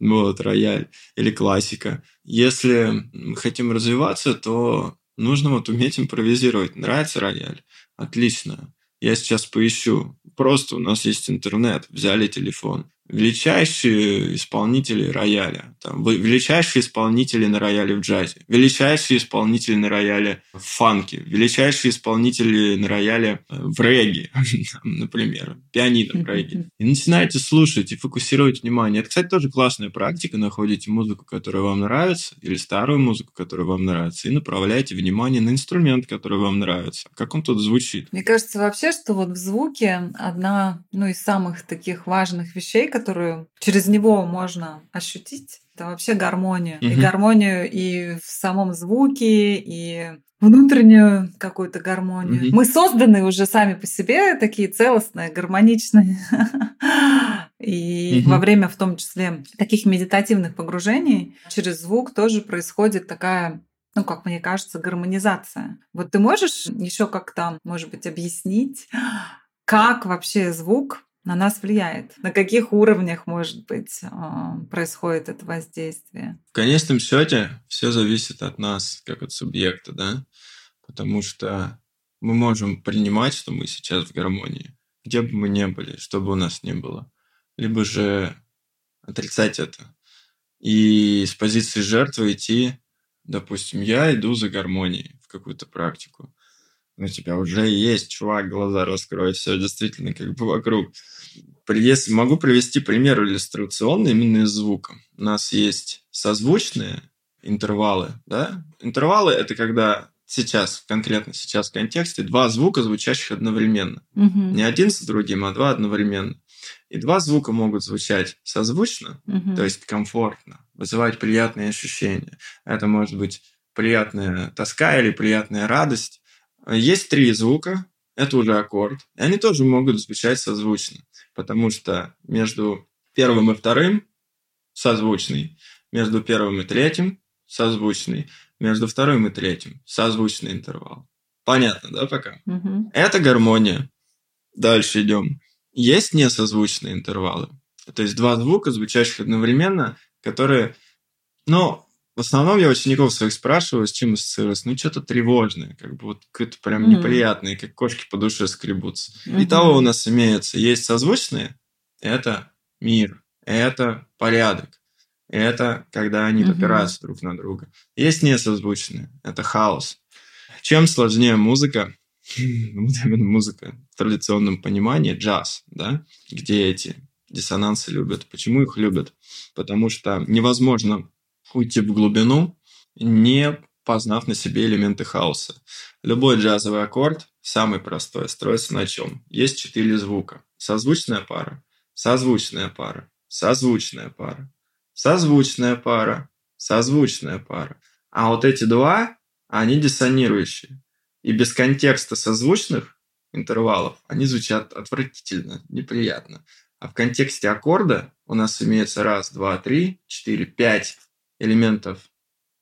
вот, рояль или классика. Если хотим развиваться, то нужно вот уметь импровизировать. Нравится рояль? Отлично. Я сейчас поищу. Просто у нас есть интернет, взяли телефон величайшие исполнители рояля, там, величайшие исполнители на рояле в джазе, величайшие исполнители на рояле в фанке, величайшие исполнители на рояле э, в регге, (laughs) например, пианино в регге. И начинаете слушать и фокусировать внимание. Это, кстати, тоже классная практика. Находите музыку, которая вам нравится, или старую музыку, которая вам нравится, и направляете внимание на инструмент, который вам нравится. Как он тут звучит? Мне кажется вообще, что вот в звуке одна ну, из самых таких важных вещей, которую через него можно ощутить, это вообще гармония. Угу. И гармонию и в самом звуке, и внутреннюю какую-то гармонию. Угу. Мы созданы уже сами по себе такие целостные, гармоничные. (laughs) И угу. во время, в том числе, таких медитативных погружений через звук тоже происходит такая ну, как мне кажется, гармонизация. Вот ты можешь еще как-то, может быть, объяснить, как вообще звук на нас влияет? На каких уровнях, может быть, а, происходит это воздействие? В конечном счете все зависит от нас, как от субъекта, да? Потому что мы можем принимать, что мы сейчас в гармонии, где бы мы ни были, что бы у нас ни было. Либо же отрицать это. И с позиции жертвы идти, допустим, я иду за гармонией в какую-то практику у тебя уже есть, чувак, глаза раскрой, все действительно как бы вокруг. Если могу привести пример иллюстрационный именно из звука. У нас есть созвучные интервалы, да? Интервалы – это когда сейчас, конкретно сейчас в контексте, два звука, звучащих одновременно. Угу. Не один с другим, а два одновременно. И два звука могут звучать созвучно, угу. то есть комфортно, вызывать приятные ощущения. Это может быть приятная тоска или приятная радость. Есть три звука, это уже аккорд. И они тоже могут звучать созвучно, потому что между первым и вторым созвучный, между первым и третьим созвучный, между вторым и третьим созвучный интервал. Понятно, да, пока? Угу. Это гармония. Дальше идем. Есть несозвучные интервалы. То есть два звука, звучащих одновременно, которые, ну, в основном я учеников своих спрашиваю, с чем ассоциируется. Ну, что-то тревожное, как бы вот какое-то прям mm. неприятное, как кошки по душе скребутся. Mm-hmm. И того у нас имеется. Есть созвучные, это мир, это порядок, это когда они mm-hmm. опираются друг на друга. Есть несозвучные, это хаос. Чем сложнее музыка, (laughs) вот именно музыка в традиционном понимании, джаз, да, где эти диссонансы любят. Почему их любят? Потому что невозможно уйти в глубину, не познав на себе элементы хаоса. Любой джазовый аккорд, самый простой, строится на чем? Есть четыре звука. Созвучная пара, созвучная пара, созвучная пара, созвучная пара, созвучная пара. А вот эти два, они диссонирующие. И без контекста созвучных интервалов, они звучат отвратительно, неприятно. А в контексте аккорда у нас имеется раз, два, три, четыре, пять элементов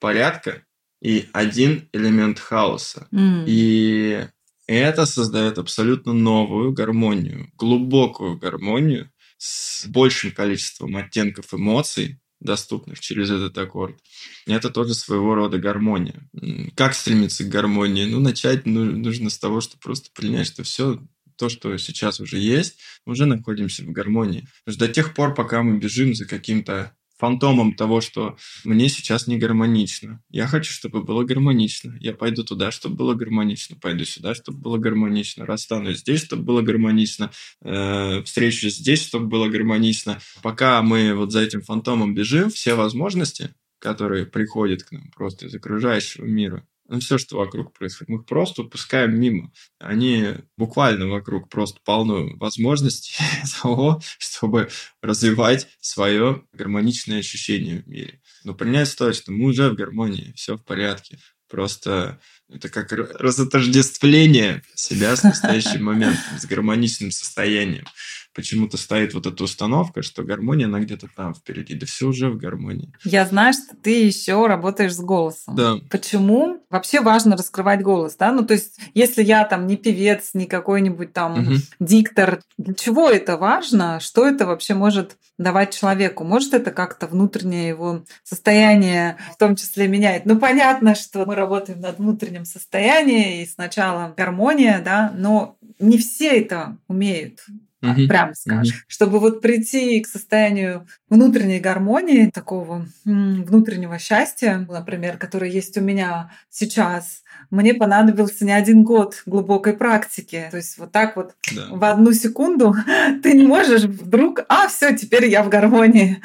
порядка и один элемент хаоса. М. И это создает абсолютно новую гармонию, глубокую гармонию с большим количеством оттенков эмоций, доступных через этот аккорд. Это тоже своего рода гармония. Как стремиться к гармонии? Ну, начать ну- нужно с того, что просто принять, что все то, что сейчас уже есть, мы уже находимся в гармонии. Потому что до тех пор, пока мы бежим за каким-то фантомом того, что мне сейчас не гармонично. Я хочу, чтобы было гармонично. Я пойду туда, чтобы было гармонично. Пойду сюда, чтобы было гармонично. Расстанусь здесь, чтобы было гармонично. Э, встречусь здесь, чтобы было гармонично. Пока мы вот за этим фантомом бежим, все возможности, которые приходят к нам просто из окружающего мира, ну, все, что вокруг происходит, мы их просто упускаем мимо. Они буквально вокруг просто полно возможностей (laughs) того, чтобы развивать свое гармоничное ощущение в мире. Но принять стоит, что мы уже в гармонии, все в порядке. Просто это как разотождествление себя с настоящим моментом, с гармоничным состоянием. Почему-то стоит вот эта установка, что гармония, она где-то там впереди. Да все уже в гармонии. Я знаю, что ты еще работаешь с голосом. Да. Почему вообще важно раскрывать голос, да? Ну, то есть, если я там не певец, не какой-нибудь там Мгм. диктор, для чего это важно? Что это вообще может давать человеку? Может это как-то внутреннее его состояние в том числе меняет? Ну, понятно, что мы работаем над внутренним состоянием, и сначала гармония, да, но не все это умеют. Так, Мгм. Прям скажем. Чтобы вот прийти к состоянию внутренней гармонии, такого внутреннего счастья, например, которое есть у меня сейчас, мне понадобился не один год глубокой практики. То есть вот так вот Да. в одну секунду (laughs) ты не можешь вдруг, а все, теперь я в гармонии.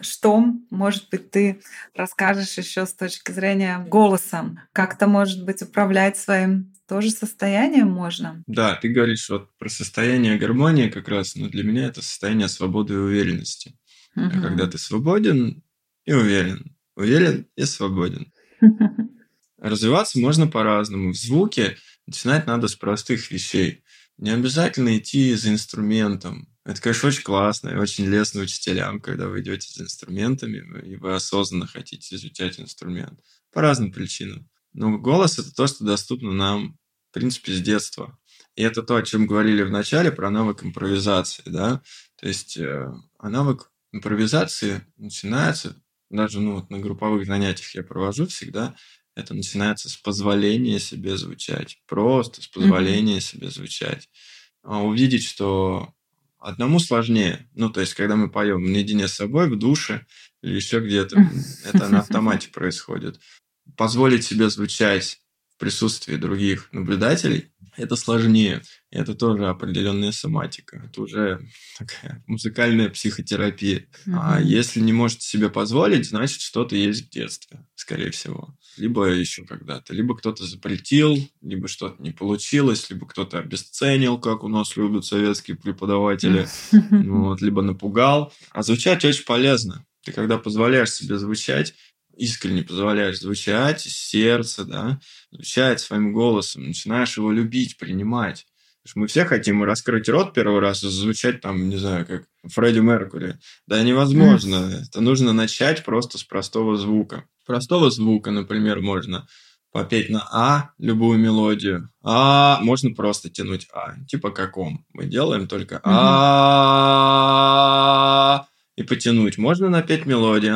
Что, может быть, ты расскажешь еще с точки зрения голоса? Как-то, может быть, управлять своим тоже состоянием можно? Да, ты говоришь вот про состояние гармонии как раз, но для меня это состояние свободы и уверенности. А Мгм. когда ты свободен и уверен, уверен и свободен. (laughs) Развиваться можно по-разному. В звуке начинать надо с простых вещей. Не обязательно идти за инструментом. Это, конечно, очень классно и очень лестно учителям, когда вы идете за инструментами, и вы осознанно хотите изучать инструмент. По разным причинам. Но голос – это то, что доступно нам, в принципе, с детства. И это то, о чем говорили в начале, про навык импровизации, да. То есть, э, а навык импровизации начинается, даже ну, вот на групповых занятиях я провожу всегда, это начинается с позволения себе звучать. Просто с позволения себе звучать. А увидеть, что одному сложнее. Ну, то есть, когда мы поем наедине с собой, в душе или еще где-то, (laughs) это на автомате происходит. Позволить себе звучать в присутствии других наблюдателей, это сложнее. Это тоже определенная соматика. Это уже такая музыкальная психотерапия. А Мгм. если не можете себе позволить, значит, что-то есть в детстве, скорее всего. Либо еще когда-то. Либо кто-то запретил, либо что-то не получилось, либо кто-то обесценил, как у нас любят советские преподаватели. Ну (laughs) Вот, либо напугал. А звучать очень полезно. Ты когда позволяешь себе звучать, искренне позволяешь звучать из сердца, да, звучать своим голосом, начинаешь его любить, принимать. Мы все хотим раскрыть рот первый раз и звучать там, не знаю, как Фредди Меркури. Да невозможно. Это нужно начать просто с простого звука. Простого звука, например, можно попеть на А любую мелодию. А можно просто тянуть А. Типа каком. Мы делаем только А и потянуть. Можно напеть мелодию.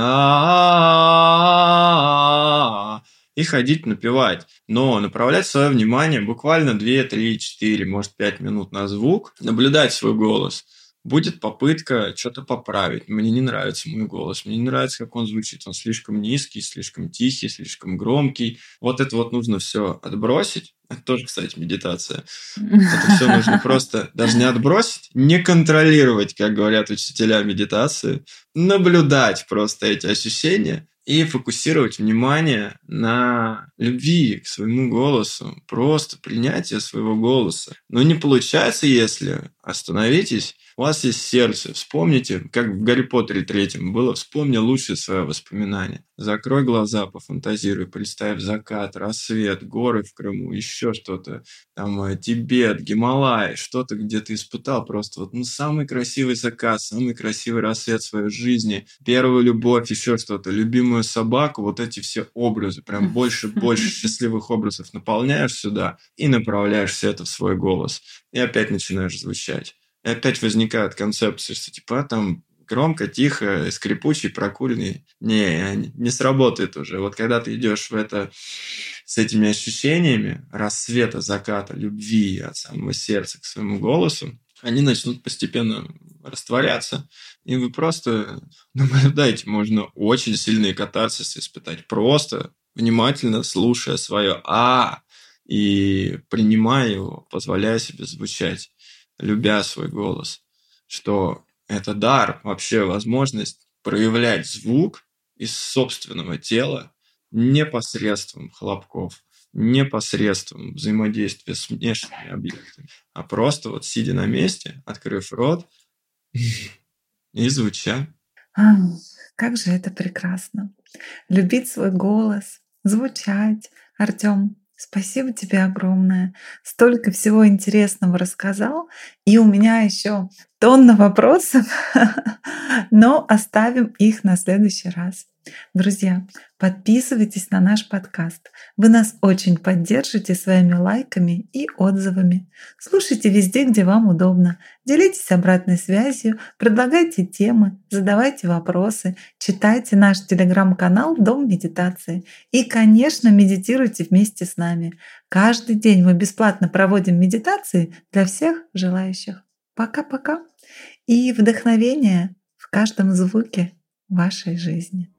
И ходить напевать. Но направлять свое внимание буквально 2, 3, 4, может 5 минут на звук, наблюдать свой голос. Будет попытка что-то поправить. Мне не нравится мой голос, мне не нравится, как он звучит. Он слишком низкий, слишком тихий, слишком громкий. Вот это вот нужно все отбросить. Это (laughs) тоже, кстати, медитация. Это все нужно (laughs) просто даже не отбросить, не контролировать, как говорят учителя медитации, наблюдать просто эти ощущения и фокусировать внимание на любви к своему голосу, просто принятие своего голоса. Но не получается, если остановитесь у вас есть сердце. Вспомните, как в Гарри Поттере третьем было, вспомни лучшее свое воспоминание. Закрой глаза, пофантазируй, представь закат, рассвет, горы в Крыму, еще что-то, там э, Тибет, Гималай, что-то, где ты испытал просто вот ну, самый красивый закат, самый красивый рассвет своей жизни, первую любовь, еще что-то, любимую собаку, вот эти все образы, прям (laughs) больше-больше счастливых образов наполняешь сюда и направляешь все это в свой голос. И опять начинаешь звучать. И опять возникает концепция, что типа а, там громко, тихо, скрипучий, прокуренный. Не, не сработает уже. Вот когда ты идешь в это с этими ощущениями рассвета, заката, любви от самого сердца к своему голосу, они начнут постепенно растворяться, и вы просто (laughs) наблюдаете, можно очень сильные катарсис испытать, просто внимательно слушая свое «а» и принимая его, позволяя себе звучать любя свой голос, что это дар, вообще возможность проявлять звук из собственного тела непосредством хлопков, непосредством взаимодействия с внешними объектами, а просто вот сидя на месте, открыв рот (laughs) и звуча. Как же это прекрасно. Любить свой голос, звучать. Артем, Спасибо тебе огромное. Столько всего интересного рассказал. И у меня еще тонна вопросов, (laughs) но оставим их на следующий раз. Друзья, подписывайтесь на наш подкаст. Вы нас очень поддержите своими лайками и отзывами. Слушайте везде, где вам удобно. Делитесь обратной связью, предлагайте темы, задавайте вопросы, читайте наш телеграм-канал «Дом медитации». И, конечно, медитируйте вместе с нами. Каждый день мы бесплатно проводим медитации для всех желающих. Пока-пока. И вдохновение в каждом звуке вашей жизни.